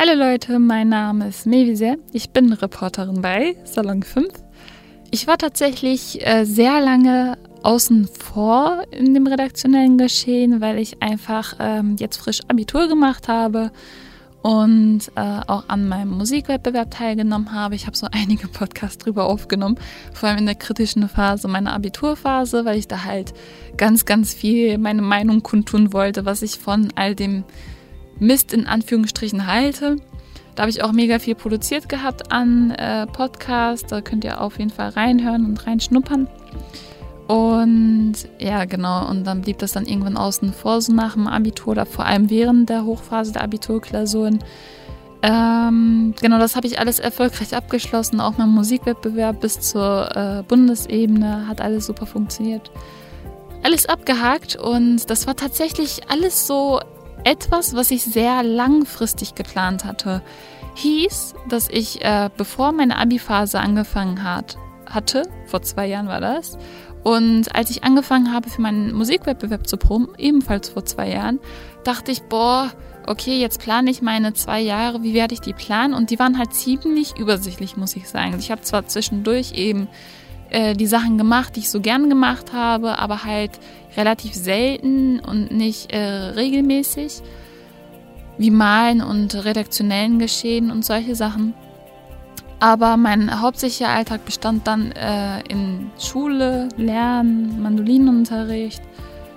Hallo Leute, mein Name ist Mevise. Ich bin Reporterin bei Salon 5. Ich war tatsächlich äh, sehr lange außen vor in dem redaktionellen Geschehen, weil ich einfach ähm, jetzt frisch Abitur gemacht habe und äh, auch an meinem Musikwettbewerb teilgenommen habe. Ich habe so einige Podcasts drüber aufgenommen, vor allem in der kritischen Phase meiner Abiturphase, weil ich da halt ganz, ganz viel meine Meinung kundtun wollte, was ich von all dem Mist in Anführungsstrichen halte. Da habe ich auch mega viel produziert gehabt an äh, Podcasts. Da könnt ihr auf jeden Fall reinhören und reinschnuppern. Und ja, genau. Und dann blieb das dann irgendwann außen vor, so nach dem Abitur oder vor allem während der Hochphase der Abiturklausuren. Ähm, genau, das habe ich alles erfolgreich abgeschlossen. Auch mein Musikwettbewerb bis zur äh, Bundesebene hat alles super funktioniert. Alles abgehakt und das war tatsächlich alles so etwas, was ich sehr langfristig geplant hatte, hieß, dass ich, äh, bevor meine Abi-Phase angefangen hat, hatte, vor zwei Jahren war das, und als ich angefangen habe, für meinen Musikwettbewerb zu proben, ebenfalls vor zwei Jahren, dachte ich, boah, okay, jetzt plane ich meine zwei Jahre, wie werde ich die planen? Und die waren halt ziemlich übersichtlich, muss ich sagen. Ich habe zwar zwischendurch eben äh, die Sachen gemacht, die ich so gern gemacht habe, aber halt relativ selten und nicht äh, regelmäßig, wie Malen und redaktionellen Geschehen und solche Sachen. Aber mein hauptsächlicher Alltag bestand dann äh, in Schule, Lernen, Mandolinenunterricht,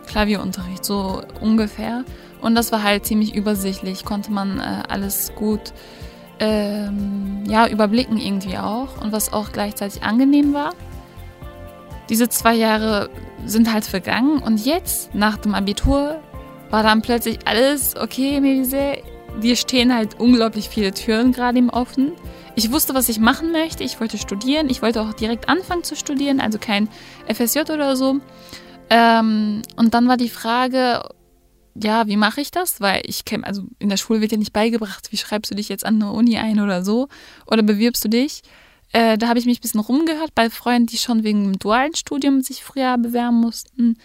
Klavierunterricht, so ungefähr. Und das war halt ziemlich übersichtlich, konnte man äh, alles gut ähm, ja, überblicken irgendwie auch. Und was auch gleichzeitig angenehm war diese zwei Jahre sind halt vergangen und jetzt, nach dem Abitur, war dann plötzlich alles okay, Melise. Dir stehen halt unglaublich viele Türen gerade im Offen. Ich wusste, was ich machen möchte. Ich wollte studieren. Ich wollte auch direkt anfangen zu studieren, also kein FSJ oder so. Ähm, und dann war die Frage, ja, wie mache ich das? Weil ich kenne, also in der Schule wird ja nicht beigebracht, wie schreibst du dich jetzt an eine Uni ein oder so? Oder bewirbst du dich? Äh, da habe ich mich ein bisschen rumgehört bei Freunden, die schon wegen dem dualen Studium sich früher bewerben mussten.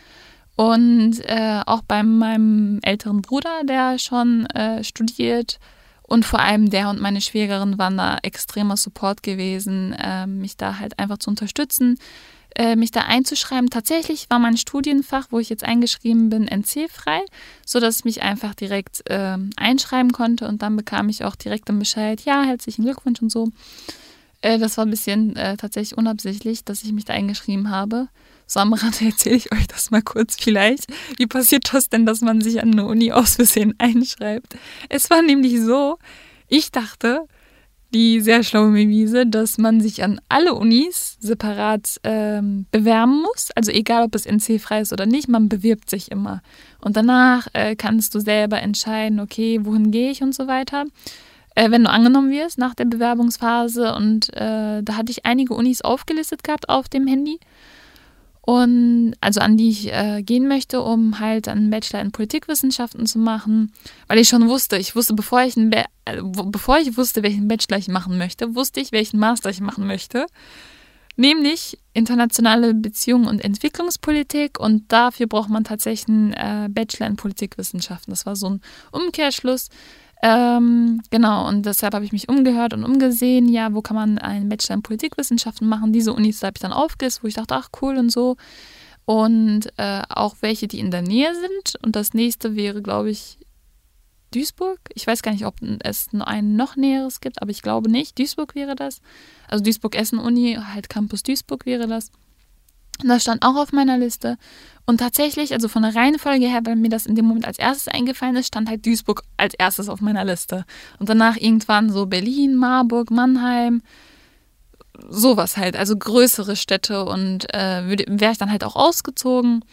Und äh, auch bei meinem älteren Bruder, der schon äh, studiert. Und vor allem der und meine Schwägerin waren da extremer Support gewesen, äh, mich da halt einfach zu unterstützen, äh, mich da einzuschreiben. Tatsächlich war mein Studienfach, wo ich jetzt eingeschrieben bin, NC-frei, sodass ich mich einfach direkt äh, einschreiben konnte. Und dann bekam ich auch direkt den Bescheid, ja, herzlichen Glückwunsch und so. Äh, das war ein bisschen äh, tatsächlich unabsichtlich, dass ich mich da eingeschrieben habe. So am Rande erzähle ich euch das mal kurz vielleicht. Wie passiert das denn, dass man sich an eine Uni aus Versehen einschreibt? Es war nämlich so, ich dachte, die sehr schlaue Bewiese, dass man sich an alle Unis separat ähm, bewerben muss. Also egal, ob es NC-frei ist oder nicht, man bewirbt sich immer. Und danach äh, kannst du selber entscheiden, okay, wohin gehe ich und so weiter äh, wenn du angenommen wirst nach der Bewerbungsphase. Und äh, da hatte ich einige Unis aufgelistet gehabt auf dem Handy. Und also an die ich äh, gehen möchte, um halt einen Bachelor in Politikwissenschaften zu machen, weil ich schon wusste, ich wusste, bevor ich, einen äh, bevor ich wusste, welchen Bachelor ich machen möchte, wusste ich, welchen Master ich machen möchte, nämlich internationale Beziehungen und Entwicklungspolitik und dafür braucht man tatsächlich einen äh, Bachelor in Politikwissenschaften. Das war so ein Umkehrschluss. Ähm, genau, und deshalb habe ich mich umgehört und umgesehen, ja, wo kann man einen Bachelor in Politikwissenschaften machen? Diese Unis habe ich dann aufgelistet, wo ich dachte, ach cool und so. Und äh, auch welche, die in der Nähe sind. Und das nächste wäre, glaube ich, Duisburg. Ich weiß gar nicht, ob es ein noch näheres gibt, aber ich glaube nicht. Duisburg wäre das. Also Duisburg-Essen-Uni, halt Campus Duisburg wäre das. Das stand auch auf meiner Liste. Und tatsächlich, also von der Reihenfolge her, weil mir das in dem Moment als erstes eingefallen ist, stand halt Duisburg als erstes auf meiner Liste. Und danach irgendwann so Berlin, Marburg, Mannheim, sowas halt, also größere Städte. Und äh, wäre ich dann halt auch ausgezogen,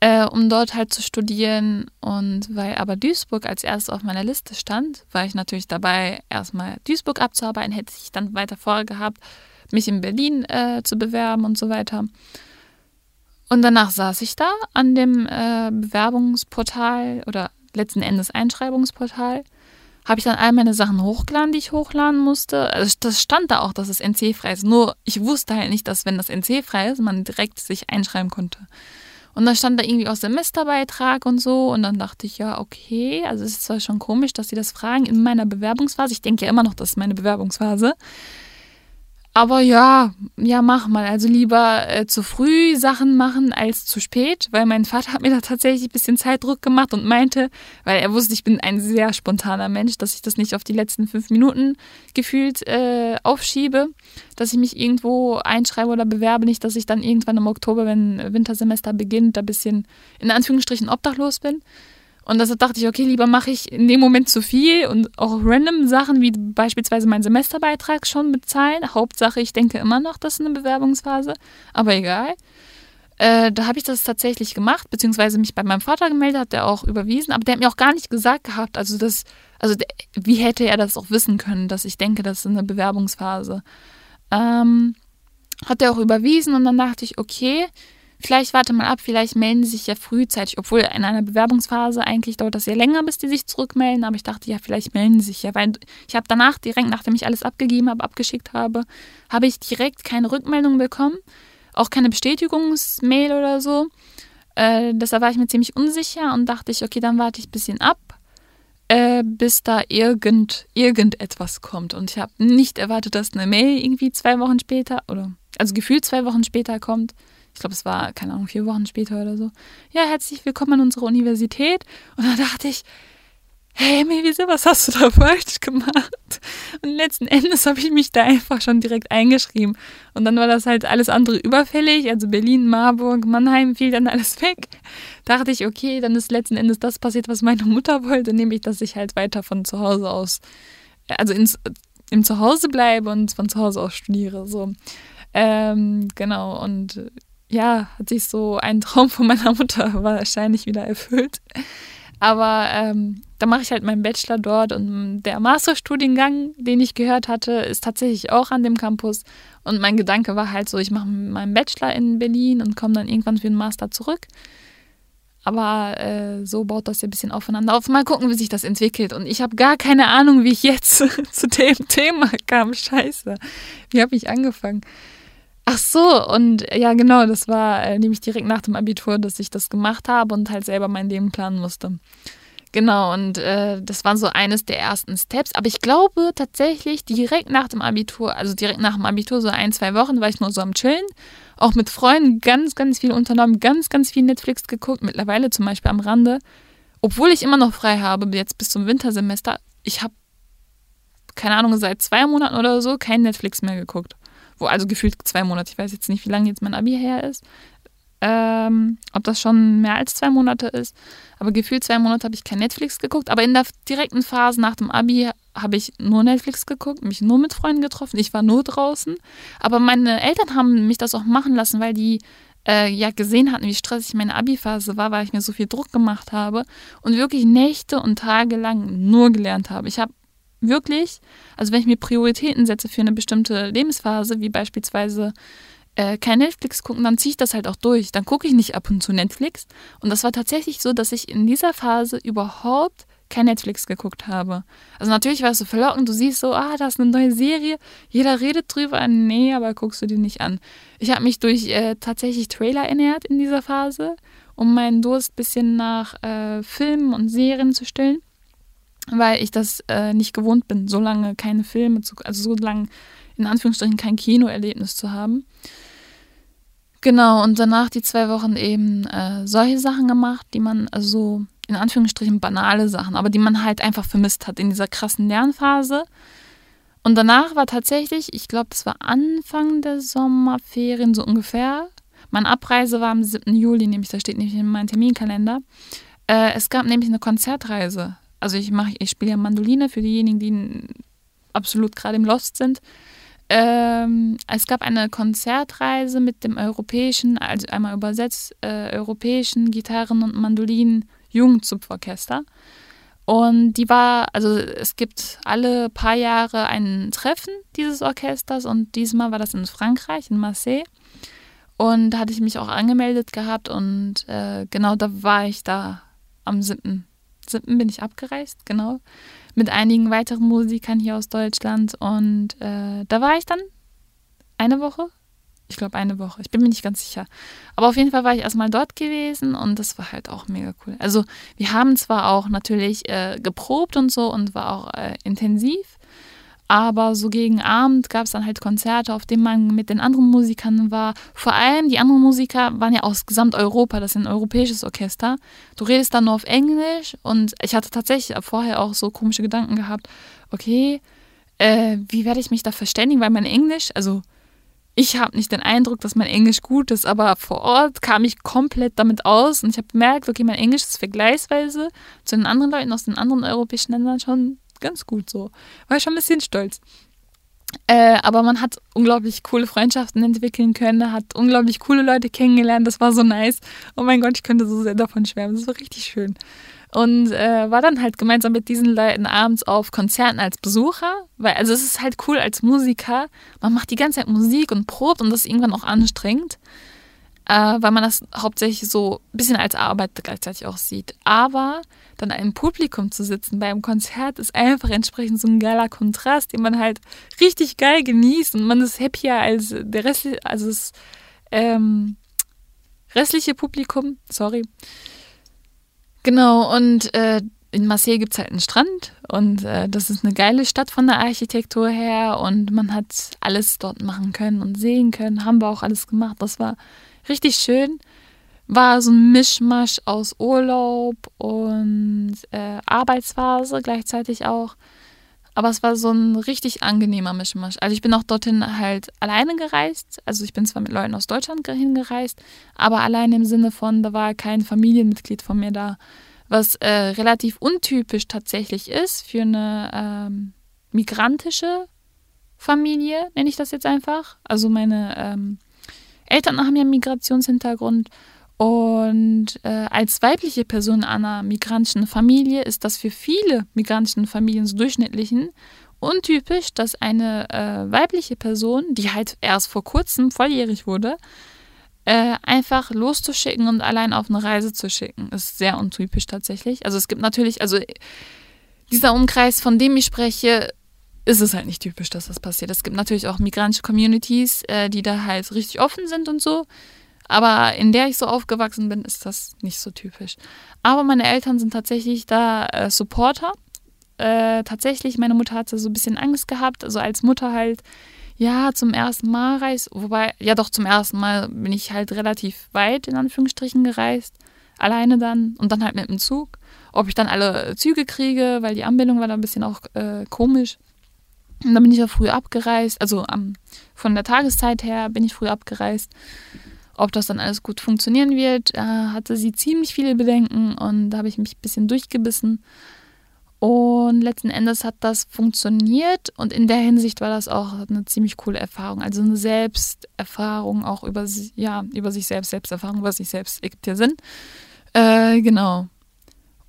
äh, um dort halt zu studieren. Und weil aber Duisburg als erstes auf meiner Liste stand, war ich natürlich dabei, erstmal Duisburg abzuarbeiten, hätte ich dann weiter vorgehabt, mich in Berlin äh, zu bewerben und so weiter. Und danach saß ich da an dem äh, Bewerbungsportal oder letzten Endes Einschreibungsportal. Habe ich dann all meine Sachen hochgeladen, die ich hochladen musste. Also das stand da auch, dass es NC-frei ist. Nur ich wusste halt nicht, dass wenn das NC-frei ist, man direkt sich einschreiben konnte. Und dann stand da irgendwie auch Semesterbeitrag und so. Und dann dachte ich, ja, okay. Also es ist zwar schon komisch, dass sie das fragen in meiner Bewerbungsphase. Ich denke ja immer noch, das ist meine Bewerbungsphase. Aber ja, ja, mach mal. Also lieber äh, zu früh Sachen machen als zu spät, weil mein Vater hat mir da tatsächlich ein bisschen Zeitdruck gemacht und meinte, weil er wusste, ich bin ein sehr spontaner Mensch, dass ich das nicht auf die letzten fünf Minuten gefühlt äh, aufschiebe, dass ich mich irgendwo einschreibe oder bewerbe, nicht, dass ich dann irgendwann im Oktober, wenn Wintersemester beginnt, da ein bisschen in Anführungsstrichen obdachlos bin. Und deshalb dachte ich, okay, lieber mache ich in dem Moment zu viel und auch random Sachen wie beispielsweise meinen Semesterbeitrag schon bezahlen. Hauptsache, ich denke immer noch, das ist eine Bewerbungsphase, aber egal. Äh, da habe ich das tatsächlich gemacht, beziehungsweise mich bei meinem Vater gemeldet, hat der auch überwiesen, aber der hat mir auch gar nicht gesagt gehabt, also das, also der, wie hätte er das auch wissen können, dass ich denke, das ist eine Bewerbungsphase. Ähm, hat er auch überwiesen und dann dachte ich, okay, Vielleicht warte mal ab, vielleicht melden sie sich ja frühzeitig, obwohl in einer Bewerbungsphase eigentlich dauert das ja länger, bis die sich zurückmelden. Aber ich dachte, ja, vielleicht melden sie sich ja, weil ich habe danach, direkt nachdem ich alles abgegeben habe, abgeschickt habe, habe ich direkt keine Rückmeldung bekommen, auch keine Bestätigungsmail oder so. Äh, deshalb war ich mir ziemlich unsicher und dachte ich, okay, dann warte ich ein bisschen ab, äh, bis da irgend, irgendetwas kommt. Und ich habe nicht erwartet, dass eine Mail irgendwie zwei Wochen später oder also gefühlt zwei Wochen später kommt ich glaube, es war, keine Ahnung, vier Wochen später oder so. Ja, herzlich willkommen an unserer Universität. Und dann dachte ich, hey Melise, was hast du da falsch gemacht? Und letzten Endes habe ich mich da einfach schon direkt eingeschrieben. Und dann war das halt alles andere überfällig. Also Berlin, Marburg, Mannheim fiel dann alles weg. Da dachte ich, okay, dann ist letzten Endes das passiert, was meine Mutter wollte, nämlich, dass ich halt weiter von zu Hause aus, also ins, im Zuhause bleibe und von zu Hause aus studiere. So. Ähm, genau, und ja, hat sich so ein Traum von meiner Mutter wahrscheinlich wieder erfüllt. Aber ähm, da mache ich halt meinen Bachelor dort und der Masterstudiengang, den ich gehört hatte, ist tatsächlich auch an dem Campus. Und mein Gedanke war halt so, ich mache meinen Bachelor in Berlin und komme dann irgendwann für den Master zurück. Aber äh, so baut das ja ein bisschen aufeinander auf. Mal gucken, wie sich das entwickelt. Und ich habe gar keine Ahnung, wie ich jetzt zu dem Thema kam. Scheiße. Wie habe ich angefangen? Ach so, und ja, genau, das war äh, nämlich direkt nach dem Abitur, dass ich das gemacht habe und halt selber mein Leben planen musste. Genau, und äh, das war so eines der ersten Steps. Aber ich glaube tatsächlich direkt nach dem Abitur, also direkt nach dem Abitur, so ein, zwei Wochen, war ich nur so am Chillen. Auch mit Freunden ganz, ganz viel unternommen, ganz, ganz viel Netflix geguckt. Mittlerweile zum Beispiel am Rande. Obwohl ich immer noch frei habe, jetzt bis zum Wintersemester. Ich habe, keine Ahnung, seit zwei Monaten oder so kein Netflix mehr geguckt wo also gefühlt zwei Monate, ich weiß jetzt nicht, wie lange jetzt mein Abi her ist, ähm, ob das schon mehr als zwei Monate ist, aber gefühlt zwei Monate habe ich kein Netflix geguckt, aber in der direkten Phase nach dem Abi habe ich nur Netflix geguckt, mich nur mit Freunden getroffen, ich war nur draußen, aber meine Eltern haben mich das auch machen lassen, weil die äh, ja gesehen hatten, wie stressig meine Abi-Phase war, weil ich mir so viel Druck gemacht habe und wirklich Nächte und Tage lang nur gelernt habe. Ich habe wirklich, also wenn ich mir Prioritäten setze für eine bestimmte Lebensphase, wie beispielsweise äh, kein Netflix gucken, dann ziehe ich das halt auch durch. Dann gucke ich nicht ab und zu Netflix. Und das war tatsächlich so, dass ich in dieser Phase überhaupt kein Netflix geguckt habe. Also natürlich war es so verlockend, du siehst so, ah, da ist eine neue Serie, jeder redet drüber. Nee, aber guckst du dir nicht an. Ich habe mich durch äh, tatsächlich Trailer ernährt in dieser Phase, um meinen Durst ein bisschen nach äh, Filmen und Serien zu stillen weil ich das äh, nicht gewohnt bin, so lange keine Filme zu, also so lange in Anführungsstrichen kein Kinoerlebnis zu haben. Genau, und danach die zwei Wochen eben äh, solche Sachen gemacht, die man, also in Anführungsstrichen banale Sachen, aber die man halt einfach vermisst hat in dieser krassen Lernphase. Und danach war tatsächlich, ich glaube, das war Anfang der Sommerferien so ungefähr. Meine Abreise war am 7. Juli, nämlich, da steht nämlich in meinem Terminkalender. Äh, es gab nämlich eine Konzertreise also ich mache, ich spiele ja Mandoline für diejenigen, die absolut gerade im Lost sind. Ähm, es gab eine Konzertreise mit dem europäischen, also einmal übersetzt, äh, europäischen Gitarren- und Mandolinen-Jugendzupforchester. Und die war, also es gibt alle paar Jahre ein Treffen dieses Orchesters und diesmal war das in Frankreich, in Marseille. Und da hatte ich mich auch angemeldet gehabt und äh, genau da war ich da am 7. 7. bin ich abgereist, genau, mit einigen weiteren Musikern hier aus Deutschland. Und äh, da war ich dann eine Woche. Ich glaube eine Woche. Ich bin mir nicht ganz sicher. Aber auf jeden Fall war ich erstmal dort gewesen und das war halt auch mega cool. Also wir haben zwar auch natürlich äh, geprobt und so und war auch äh, intensiv, aber so gegen Abend gab es dann halt Konzerte, auf denen man mit den anderen Musikern war. Vor allem die anderen Musiker waren ja aus Gesamteuropa, das ist ein europäisches Orchester. Du redest dann nur auf Englisch und ich hatte tatsächlich vorher auch so komische Gedanken gehabt. Okay, äh, wie werde ich mich da verständigen, weil mein Englisch, also ich habe nicht den Eindruck, dass mein Englisch gut ist, aber vor Ort kam ich komplett damit aus und ich habe gemerkt, okay, mein Englisch ist vergleichsweise zu den anderen Leuten aus den anderen europäischen Ländern schon ganz gut so. War ich schon ein bisschen stolz. Äh, aber man hat unglaublich coole Freundschaften entwickeln können, hat unglaublich coole Leute kennengelernt. Das war so nice. Oh mein Gott, ich könnte so sehr davon schwärmen. Das war richtig schön. Und äh, war dann halt gemeinsam mit diesen Leuten abends auf Konzerten als Besucher. Weil, also es ist halt cool als Musiker. Man macht die ganze Zeit Musik und probt und das ist irgendwann auch anstrengend äh, weil man das hauptsächlich so ein bisschen als Arbeit gleichzeitig auch sieht. Aber dann im Publikum zu sitzen bei einem Konzert ist einfach entsprechend so ein geiler Kontrast, den man halt richtig geil genießt und man ist happier als der restliche, also das ähm, restliche Publikum, sorry. Genau, und äh, in Marseille gibt es halt einen Strand und äh, das ist eine geile Stadt von der Architektur her und man hat alles dort machen können und sehen können. Haben wir auch alles gemacht. Das war richtig schön. War so ein Mischmasch aus Urlaub und äh, Arbeitsphase gleichzeitig auch. Aber es war so ein richtig angenehmer Mischmasch. Also ich bin auch dorthin halt alleine gereist. Also ich bin zwar mit Leuten aus Deutschland hingereist, aber allein im Sinne von, da war kein Familienmitglied von mir da. Was äh, relativ untypisch tatsächlich ist für eine ähm, migrantische Familie, nenne ich das jetzt einfach. Also meine ähm, Eltern haben ja Migrationshintergrund und äh, als weibliche Person einer migrantischen Familie ist das für viele migrantischen Familien so durchschnittlichen untypisch, dass eine äh, weibliche Person, die halt erst vor kurzem volljährig wurde, äh, einfach loszuschicken und allein auf eine Reise zu schicken. Ist sehr untypisch tatsächlich. Also es gibt natürlich, also dieser Umkreis, von dem ich spreche, ist es halt nicht typisch, dass das passiert. Es gibt natürlich auch migrantische Communities, äh, die da halt richtig offen sind und so. Aber in der ich so aufgewachsen bin, ist das nicht so typisch. Aber meine Eltern sind tatsächlich da äh, Supporter. Äh, tatsächlich, meine Mutter hatte so ein bisschen Angst gehabt. Also als Mutter halt, ja, zum ersten Mal reist. Wobei, ja doch, zum ersten Mal bin ich halt relativ weit, in Anführungsstrichen, gereist. Alleine dann und dann halt mit dem Zug. Ob ich dann alle Züge kriege, weil die Anbindung war da ein bisschen auch äh, komisch. Und dann bin ich ja früh abgereist, also um, von der Tageszeit her bin ich früh abgereist. Ob das dann alles gut funktionieren wird, äh, hatte sie ziemlich viele Bedenken und da habe ich mich ein bisschen durchgebissen. Und letzten Endes hat das funktioniert und in der Hinsicht war das auch eine ziemlich coole Erfahrung. Also eine Selbsterfahrung auch über, ja, über sich selbst, Selbsterfahrung über sich selbst ergibt ja Sinn. Äh, genau.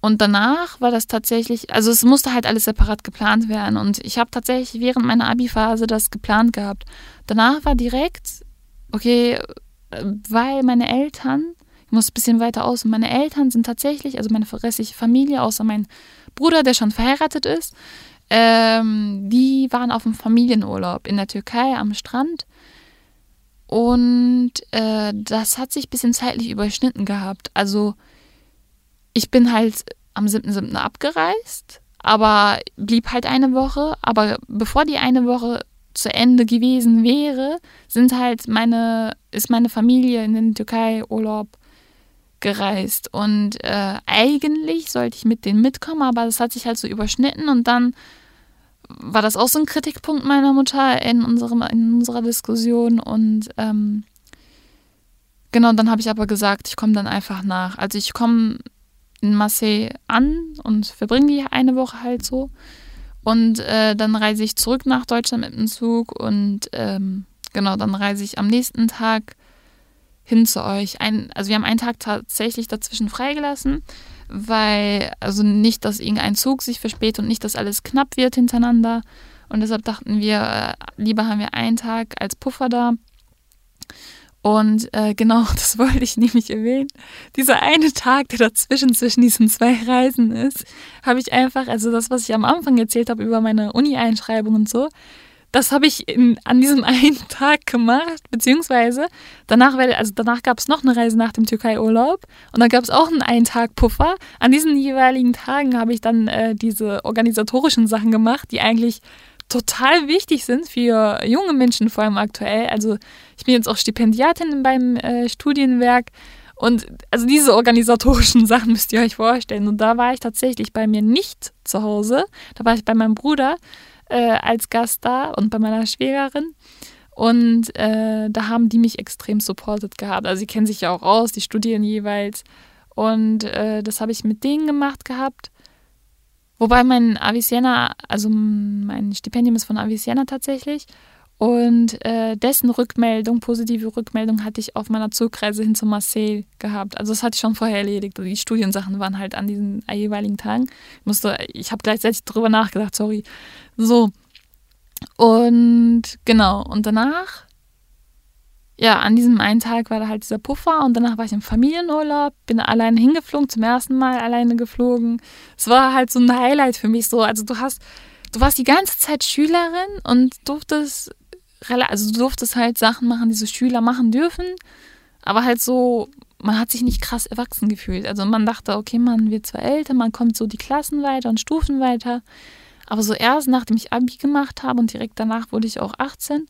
Und danach war das tatsächlich, also es musste halt alles separat geplant werden. Und ich habe tatsächlich während meiner Abi-Phase das geplant gehabt. Danach war direkt, okay, weil meine Eltern, ich muss ein bisschen weiter aus, meine Eltern sind tatsächlich, also meine restliche Familie, außer mein Bruder, der schon verheiratet ist, ähm, die waren auf einem Familienurlaub in der Türkei am Strand. Und äh, das hat sich ein bisschen zeitlich überschnitten gehabt. Also ich bin halt am 7.7. abgereist, aber blieb halt eine Woche. Aber bevor die eine Woche zu Ende gewesen wäre, sind halt meine, ist meine Familie in den Türkei Urlaub gereist. Und äh, eigentlich sollte ich mit denen mitkommen, aber das hat sich halt so überschnitten und dann war das auch so ein Kritikpunkt meiner Mutter in, unserem, in unserer Diskussion und ähm, genau, dann habe ich aber gesagt, ich komme dann einfach nach. Also ich komme in Marseille an und verbringe die eine Woche halt so. Und äh, dann reise ich zurück nach Deutschland mit dem Zug und ähm, genau, dann reise ich am nächsten Tag hin zu euch. Ein, also wir haben einen Tag tatsächlich dazwischen freigelassen, weil, also nicht, dass irgendein Zug sich verspätet und nicht, dass alles knapp wird hintereinander. Und deshalb dachten wir, äh, lieber haben wir einen Tag als Puffer da. Und äh, genau, das wollte ich nämlich erwähnen. Dieser eine Tag, der dazwischen zwischen diesen zwei Reisen ist, habe ich einfach, also das, was ich am Anfang erzählt habe über meine Uni-Einschreibung und so, das habe ich in, an diesem einen Tag gemacht, beziehungsweise danach, also danach gab es noch eine Reise nach dem Türkei-Urlaub und dann gab es auch einen einen Tag Puffer. An diesen jeweiligen Tagen habe ich dann äh, diese organisatorischen Sachen gemacht, die eigentlich total wichtig sind für junge Menschen, vor allem aktuell. Also ich bin jetzt auch Stipendiatin beim äh, Studienwerk und also diese organisatorischen Sachen müsst ihr euch vorstellen. Und da war ich tatsächlich bei mir nicht zu Hause. Da war ich bei meinem Bruder äh, als Gast da und bei meiner Schwägerin. Und äh, da haben die mich extrem supportet gehabt. Also sie kennen sich ja auch aus, die studieren jeweils. Und äh, das habe ich mit denen gemacht gehabt. Wobei mein Avicenna, also mein Stipendium ist von Avicenna tatsächlich. Und äh, dessen Rückmeldung, positive Rückmeldung, hatte ich auf meiner Zugreise hin zu Marseille gehabt. Also das hatte ich schon vorher erledigt. Die Studiensachen waren halt an diesen jeweiligen Tagen. Ich musste, ich habe gleichzeitig darüber nachgedacht, sorry. So. Und genau, und danach, ja, an diesem einen Tag war da halt dieser Puffer und danach war ich im Familienurlaub, bin alleine hingeflogen, zum ersten Mal alleine geflogen. Es war halt so ein Highlight für mich so. Also du hast, du warst die ganze Zeit Schülerin und durftest also du durftest halt Sachen machen, die so Schüler machen dürfen, aber halt so, man hat sich nicht krass erwachsen gefühlt. Also man dachte, okay, man wird zwar älter, man kommt so die Klassen weiter und Stufen weiter, aber so erst nachdem ich Abi gemacht habe und direkt danach wurde ich auch 18,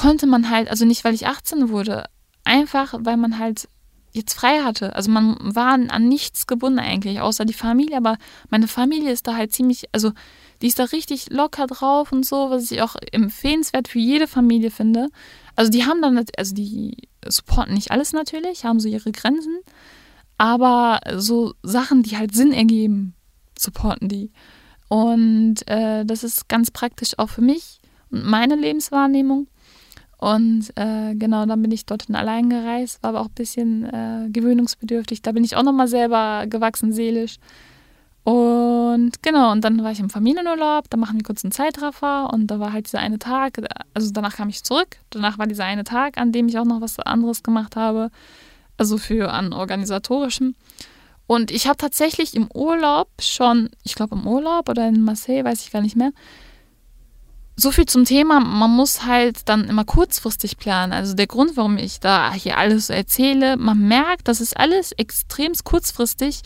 konnte man halt, also nicht weil ich 18 wurde, einfach weil man halt jetzt frei hatte. Also man war an nichts gebunden eigentlich, außer die Familie, aber meine Familie ist da halt ziemlich, also die ist da richtig locker drauf und so, was ich auch empfehlenswert für jede Familie finde. Also die haben dann, also die supporten nicht alles natürlich, haben so ihre Grenzen, aber so Sachen, die halt Sinn ergeben, supporten die. Und äh, das ist ganz praktisch auch für mich und meine Lebenswahrnehmung. Und äh, genau, dann bin ich dorthin allein gereist, war aber auch ein bisschen äh, gewöhnungsbedürftig. Da bin ich auch nochmal selber gewachsen seelisch. Und genau, und dann war ich im Familienurlaub, da machen wir kurz einen Zeitraffer und da war halt dieser eine Tag, also danach kam ich zurück, danach war dieser eine Tag, an dem ich auch noch was anderes gemacht habe, also für an organisatorischem. Und ich habe tatsächlich im Urlaub schon, ich glaube im Urlaub oder in Marseille, weiß ich gar nicht mehr, so viel zum Thema, man muss halt dann immer kurzfristig planen. Also der Grund, warum ich da hier alles so erzähle, man merkt, das ist alles extrem kurzfristig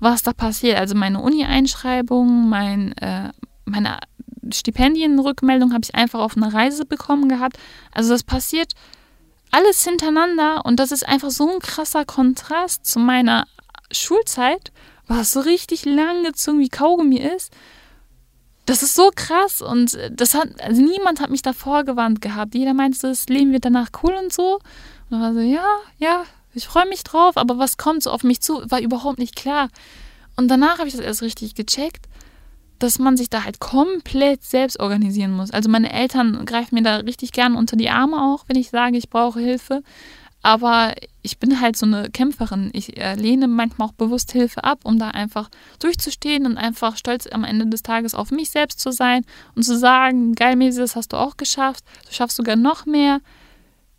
was da passiert. Also meine Uni-Einschreibung, mein, äh, meine Stipendienrückmeldung habe ich einfach auf einer Reise bekommen gehabt. Also das passiert alles hintereinander und das ist einfach so ein krasser Kontrast zu meiner Schulzeit, was so richtig lang gezogen wie Kaugummi ist. Das ist so krass und das hat, also niemand hat mich davor gewarnt gehabt. Jeder meinte, das Leben wird danach cool und so. Und dann war so, ja, ja, ich freue mich drauf, aber was kommt so auf mich zu, war überhaupt nicht klar. Und danach habe ich das erst richtig gecheckt, dass man sich da halt komplett selbst organisieren muss. Also meine Eltern greifen mir da richtig gern unter die Arme auch, wenn ich sage, ich brauche Hilfe. Aber ich bin halt so eine Kämpferin. Ich äh, lehne manchmal auch bewusst Hilfe ab, um da einfach durchzustehen und einfach stolz am Ende des Tages auf mich selbst zu sein und zu sagen, geil, Mesi, das hast du auch geschafft. Du schaffst sogar noch mehr.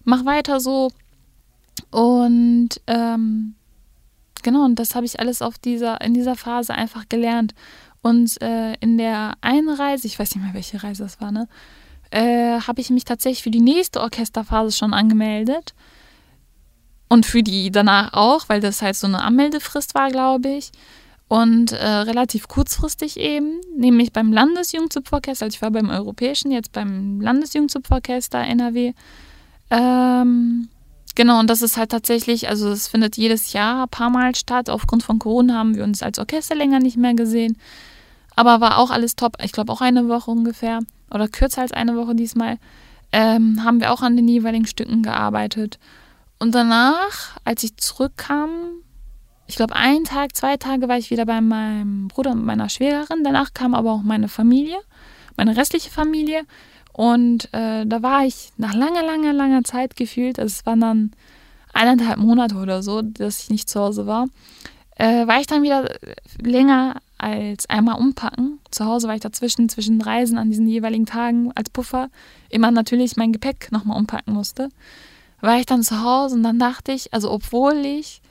Mach weiter so. Und ähm, genau, und das habe ich alles auf dieser, in dieser Phase einfach gelernt. Und äh, in der einen Reise, ich weiß nicht mehr, welche Reise das war, ne, äh, habe ich mich tatsächlich für die nächste Orchesterphase schon angemeldet. Und für die danach auch, weil das halt so eine Anmeldefrist war, glaube ich. Und äh, relativ kurzfristig eben, nämlich beim Landesjugendzupforchester, also ich war beim Europäischen, jetzt beim Landesjugendzupforchester NRW. Ähm, Genau, und das ist halt tatsächlich, also es findet jedes Jahr ein paar Mal statt. Aufgrund von Corona haben wir uns als Orchester länger nicht mehr gesehen. Aber war auch alles top. Ich glaube auch eine Woche ungefähr oder kürzer als eine Woche diesmal. Ähm, haben wir auch an den jeweiligen Stücken gearbeitet. Und danach, als ich zurückkam, ich glaube, einen Tag, zwei Tage war ich wieder bei meinem Bruder und meiner Schwägerin. Danach kam aber auch meine Familie, meine restliche Familie. Und äh, da war ich nach langer, langer, langer Zeit gefühlt, also es waren dann eineinhalb Monate oder so, dass ich nicht zu Hause war, äh, war ich dann wieder länger als einmal umpacken. Zu Hause war ich dazwischen, zwischen Reisen an diesen jeweiligen Tagen als Puffer, immer natürlich mein Gepäck nochmal umpacken musste. War ich dann zu Hause und dann dachte ich, also obwohl ich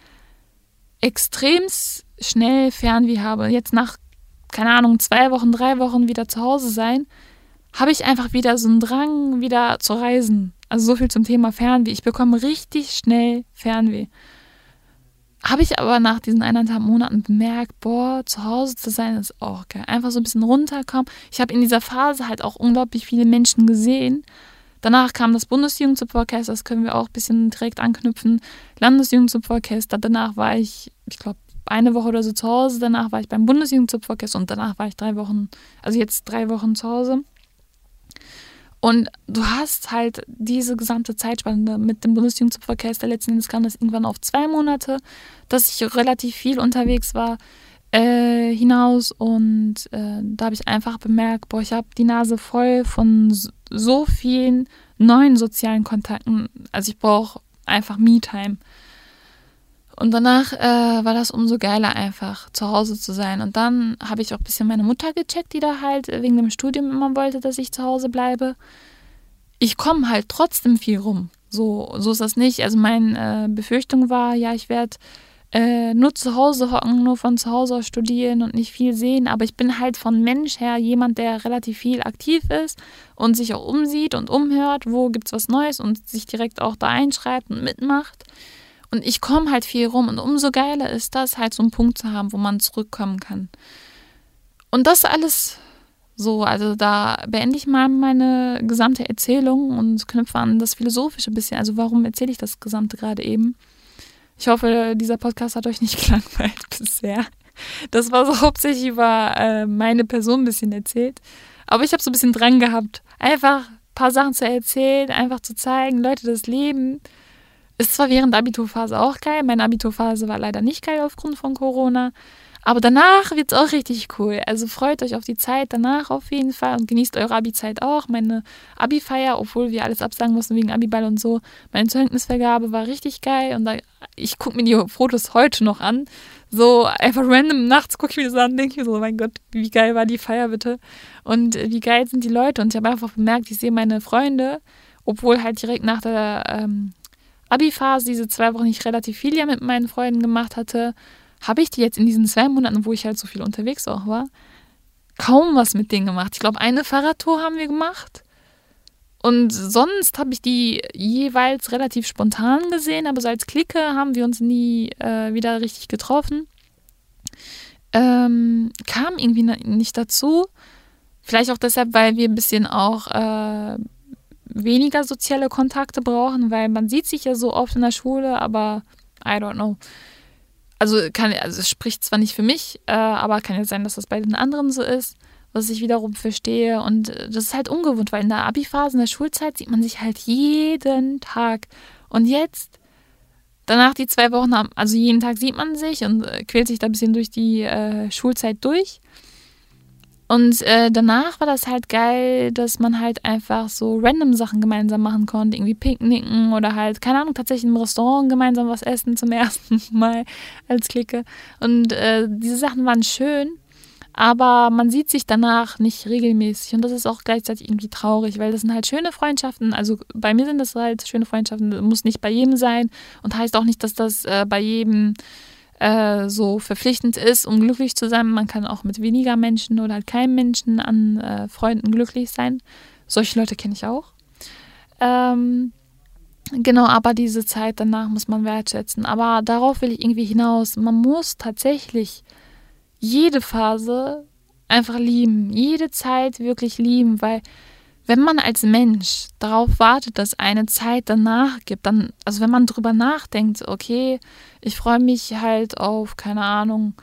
extrem schnell Fernweh habe, jetzt nach, keine Ahnung, zwei Wochen, drei Wochen wieder zu Hause sein, habe ich einfach wieder so einen Drang, wieder zu reisen. Also so viel zum Thema Fernweh. Ich bekomme richtig schnell Fernweh. Habe ich aber nach diesen eineinhalb Monaten bemerkt, boah, zu Hause zu sein ist auch geil. Einfach so ein bisschen runterkommen. Ich habe in dieser Phase halt auch unglaublich viele Menschen gesehen. Danach kam das Bundesjugendzupforchester, das können wir auch ein bisschen direkt anknüpfen. Landesjugendzupforchester, danach war ich, ich glaube, eine Woche oder so zu Hause, danach war ich beim Bundesjugendzupforchester und danach war ich drei Wochen, also jetzt drei Wochen zu Hause. Und du hast halt diese gesamte Zeitspanne mit dem Bundesjugendzupforchester, letzten Endes kam das irgendwann auf zwei Monate, dass ich relativ viel unterwegs war äh, hinaus und äh, da habe ich einfach bemerkt, boah, ich habe die Nase voll von so vielen neuen sozialen Kontakten. Also ich brauche einfach Me-Time. Und danach äh, war das umso geiler, einfach zu Hause zu sein. Und dann habe ich auch ein bisschen meine Mutter gecheckt, die da halt wegen dem Studium immer wollte, dass ich zu Hause bleibe. Ich komme halt trotzdem viel rum. So, so ist das nicht. Also meine äh, Befürchtung war, ja, ich werde äh, nur zu Hause hocken, nur von zu Hause aus studieren und nicht viel sehen. Aber ich bin halt von Mensch her jemand, der relativ viel aktiv ist und sich auch umsieht und umhört, wo gibt es was Neues und sich direkt auch da einschreibt und mitmacht. Und ich komme halt viel rum und umso geiler ist das, halt so einen Punkt zu haben, wo man zurückkommen kann. Und das alles so, also da beende ich mal meine gesamte Erzählung und knüpfe an das Philosophische bisschen. Also warum erzähle ich das Gesamte gerade eben? Ich hoffe, dieser Podcast hat euch nicht gelangweilt bisher. Das war so hauptsächlich über äh, meine Person ein bisschen erzählt. Aber ich habe so ein bisschen dran gehabt, einfach ein paar Sachen zu erzählen, einfach zu zeigen, Leute, das Leben ist zwar während der Abiturphase auch geil, meine Abiturphase war leider nicht geil aufgrund von Corona, aber danach wird es auch richtig cool. Also freut euch auf die Zeit danach auf jeden Fall und genießt eure Abi-Zeit auch. Meine Abi-Feier, obwohl wir alles absagen mussten wegen Abiball und so, meine Zeugnisvergabe war richtig geil und da, ich gucke mir die Fotos heute noch an. So einfach random nachts gucke ich mir das an denke mir so, mein Gott, wie geil war die Feier bitte und wie geil sind die Leute und ich habe einfach bemerkt, ich sehe meine Freunde, obwohl halt direkt nach der ähm, Abi-Phase, diese zwei Wochen, ich relativ viel ja mit meinen Freunden gemacht hatte, habe ich die jetzt in diesen zwei Monaten, wo ich halt so viel unterwegs auch war, kaum was mit denen gemacht. Ich glaube, eine Fahrradtour haben wir gemacht. Und sonst habe ich die jeweils relativ spontan gesehen, aber so als Clique haben wir uns nie äh, wieder richtig getroffen. Ähm, kam irgendwie nicht dazu. Vielleicht auch deshalb, weil wir ein bisschen auch äh, weniger soziale Kontakte brauchen, weil man sieht sich ja so oft in der Schule, aber I don't know. Also kann, also es spricht zwar nicht für mich, äh, aber kann ja sein, dass das bei den anderen so ist, was ich wiederum verstehe. Und äh, das ist halt ungewohnt, weil in der Abi-Phase, in der Schulzeit sieht man sich halt jeden Tag. Und jetzt, danach die zwei Wochen, also jeden Tag sieht man sich und äh, quält sich da ein bisschen durch die äh, Schulzeit durch. Und äh, danach war das halt geil, dass man halt einfach so random Sachen gemeinsam machen konnte, irgendwie picknicken oder halt, keine Ahnung, tatsächlich im Restaurant gemeinsam was essen zum ersten Mal als Clique. Und äh, diese Sachen waren schön, aber man sieht sich danach nicht regelmäßig und das ist auch gleichzeitig irgendwie traurig, weil das sind halt schöne Freundschaften. Also bei mir sind das halt schöne Freundschaften, muss nicht bei jedem sein und heißt auch nicht, dass das äh, bei jedem äh, so verpflichtend ist, um glücklich zu sein. Man kann auch mit weniger Menschen oder halt keinem Menschen an äh, Freunden glücklich sein. Solche Leute kenne ich auch. Ähm, genau, aber diese Zeit danach muss man wertschätzen. Aber darauf will ich irgendwie hinaus. Man muss tatsächlich jede Phase einfach lieben, jede Zeit wirklich lieben, weil wenn man als Mensch darauf wartet, dass eine Zeit danach gibt, dann, also wenn man drüber nachdenkt, okay, ich freue mich halt auf, keine Ahnung,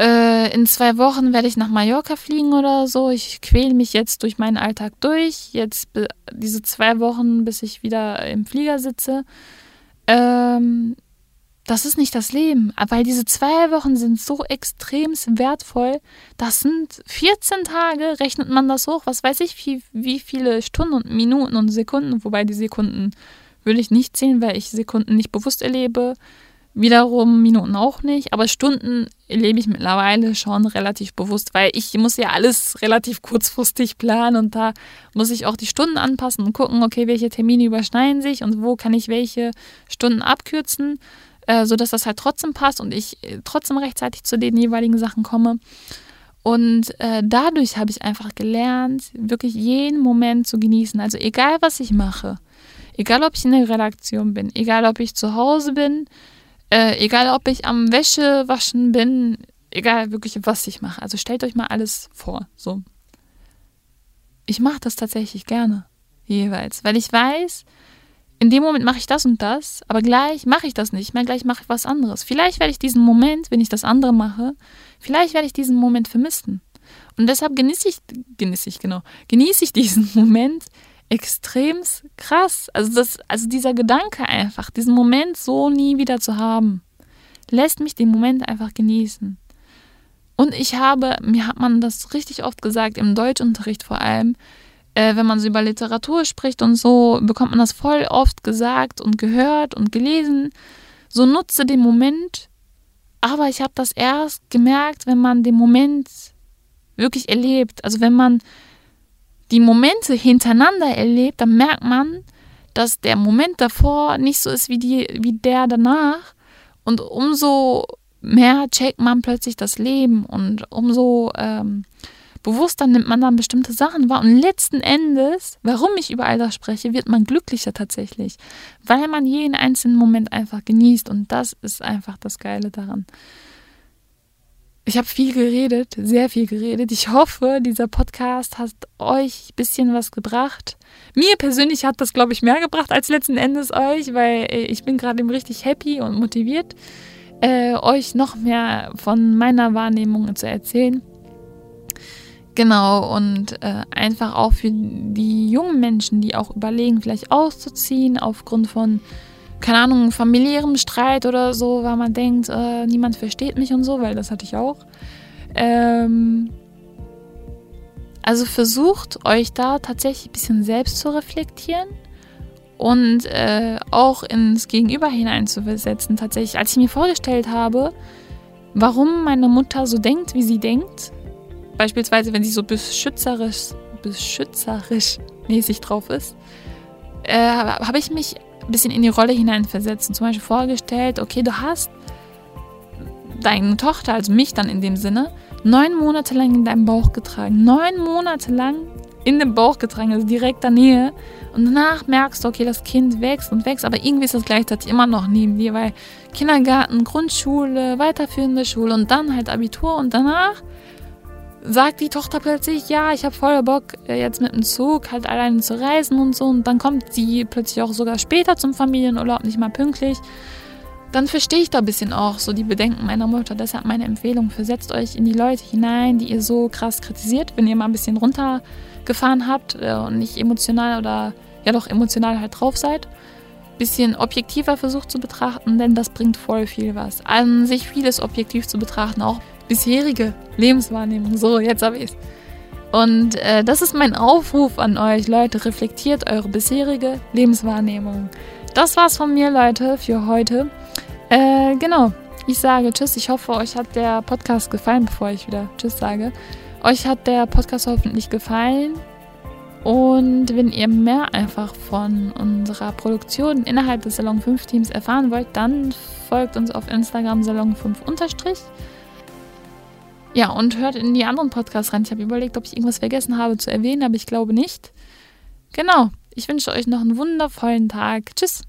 äh, in zwei Wochen werde ich nach Mallorca fliegen oder so. Ich quäle mich jetzt durch meinen Alltag durch. Jetzt diese zwei Wochen, bis ich wieder im Flieger sitze. Ähm, das ist nicht das Leben. Weil diese zwei Wochen sind so extrem wertvoll. Das sind 14 Tage, rechnet man das hoch. Was weiß ich, wie, wie viele Stunden und Minuten und Sekunden. Wobei die Sekunden will ich nicht zählen, weil ich Sekunden nicht bewusst erlebe. Wiederum Minuten auch nicht, aber Stunden erlebe ich mittlerweile schon relativ bewusst, weil ich muss ja alles relativ kurzfristig planen und da muss ich auch die Stunden anpassen und gucken, okay, welche Termine überschneiden sich und wo kann ich welche Stunden abkürzen äh, sodass das halt trotzdem passt und ich äh, trotzdem rechtzeitig zu den jeweiligen Sachen komme. Und äh, dadurch habe ich einfach gelernt, wirklich jeden Moment zu genießen. Also egal, was ich mache, egal, ob ich in der Redaktion bin, egal, ob ich zu Hause bin, äh, egal, ob ich am Wäschewaschen bin, egal wirklich, was ich mache. Also stellt euch mal alles vor. So. Ich mache das tatsächlich gerne, jeweils, weil ich weiß, in dem Moment mache ich das und das, aber gleich mache ich das nicht mehr, gleich mache ich was anderes. Vielleicht werde ich diesen Moment, wenn ich das andere mache, vielleicht werde ich diesen Moment vermissen. Und deshalb genieße ich, genieße ich, genau, genieße ich diesen Moment extrem krass. Also, das, also dieser Gedanke einfach, diesen Moment so nie wieder zu haben, lässt mich den Moment einfach genießen. Und ich habe, mir hat man das richtig oft gesagt, im Deutschunterricht vor allem, äh, wenn man so über Literatur spricht und so, bekommt man das voll oft gesagt und gehört und gelesen. So nutze den Moment. Aber ich habe das erst gemerkt, wenn man den Moment wirklich erlebt. Also wenn man die Momente hintereinander erlebt, dann merkt man, dass der Moment davor nicht so ist wie, die, wie der danach. Und umso mehr checkt man plötzlich das Leben und umso ähm, bewusster nimmt man dann bestimmte Sachen wahr. Und letzten Endes, warum ich über all das spreche, wird man glücklicher tatsächlich, weil man jeden einzelnen Moment einfach genießt. Und das ist einfach das Geile daran. Ich habe viel geredet, sehr viel geredet. Ich hoffe, dieser Podcast hat euch ein bisschen was gebracht. Mir persönlich hat das, glaube ich, mehr gebracht als letzten Endes euch, weil äh, ich bin gerade richtig happy und motiviert, äh, euch noch mehr von meiner Wahrnehmung zu erzählen. Genau, und äh, einfach auch für die jungen Menschen, die auch überlegen, vielleicht auszuziehen aufgrund von, keine Ahnung, familiärem Streit oder so, weil man denkt, äh, niemand versteht mich und so, weil das hatte ich auch. Ähm, also versucht euch da tatsächlich ein bisschen selbst zu reflektieren und äh, auch ins Gegenüber hineinzuversetzen. Tatsächlich, als ich mir vorgestellt habe, warum meine Mutter so denkt, wie sie denkt, Beispielsweise, wenn sie so beschützerisch, beschützerisch mäßig drauf ist, äh, habe ich mich ein bisschen in die Rolle hineinversetzt und zum Beispiel vorgestellt, okay, du hast deine Tochter, also mich dann in dem Sinne, neun Monate lang in deinem Bauch getragen. Neun Monate lang in dem Bauch getragen, also direkt der Nähe. Und danach merkst du, okay, das Kind wächst und wächst, aber irgendwie ist das gleichzeitig immer noch neben dir, weil Kindergarten, Grundschule, weiterführende Schule und dann halt Abitur und danach sagt die Tochter plötzlich, ja, ich habe voll Bock, äh, jetzt mit dem Zug halt alleine zu reisen und so. Und dann kommt sie plötzlich auch sogar später zum Familienurlaub, nicht mal pünktlich. Dann verstehe ich da ein bisschen auch so die Bedenken meiner Mutter. Deshalb meine Empfehlung, versetzt euch in die Leute hinein, die ihr so krass kritisiert, wenn ihr mal ein bisschen runtergefahren habt äh, und nicht emotional oder ja doch emotional halt drauf seid. Bisschen objektiver versucht zu betrachten, denn das bringt voll viel was. An sich vieles objektiv zu betrachten, auch bisherige Lebenswahrnehmung. So, jetzt habe ich es. Und äh, das ist mein Aufruf an euch, Leute. Reflektiert eure bisherige Lebenswahrnehmung. Das war's von mir, Leute, für heute. Äh, genau. Ich sage Tschüss. Ich hoffe, euch hat der Podcast gefallen, bevor ich wieder Tschüss sage. Euch hat der Podcast hoffentlich gefallen. Und wenn ihr mehr einfach von unserer Produktion innerhalb des Salon 5 Teams erfahren wollt, dann folgt uns auf Instagram Salon 5 unterstrich. Ja, und hört in die anderen Podcasts rein. Ich habe überlegt, ob ich irgendwas vergessen habe zu erwähnen, aber ich glaube nicht. Genau. Ich wünsche euch noch einen wundervollen Tag. Tschüss.